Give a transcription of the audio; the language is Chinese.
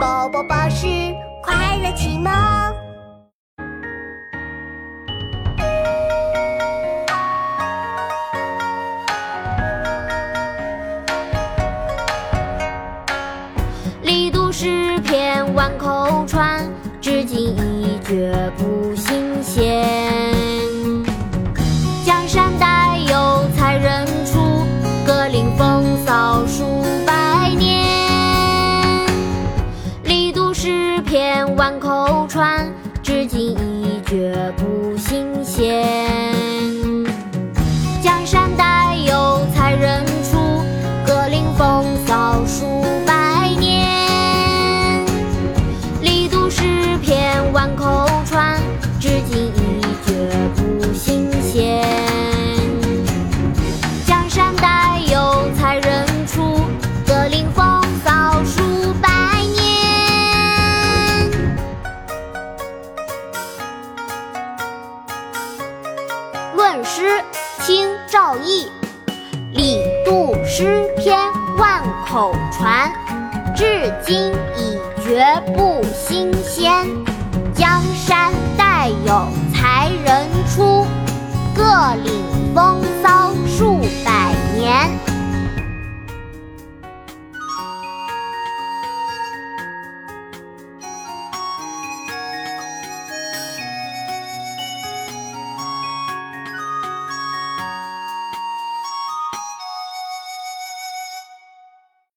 宝宝巴士快乐启蒙。力读诗篇万口传，至今一绝不新鲜。江山代有才人出，格林风口传，至今一绝不新鲜。江山代有才人出，各领风骚数论诗，清·赵翼。李杜诗篇万口传，至今已绝不新鲜。江山代有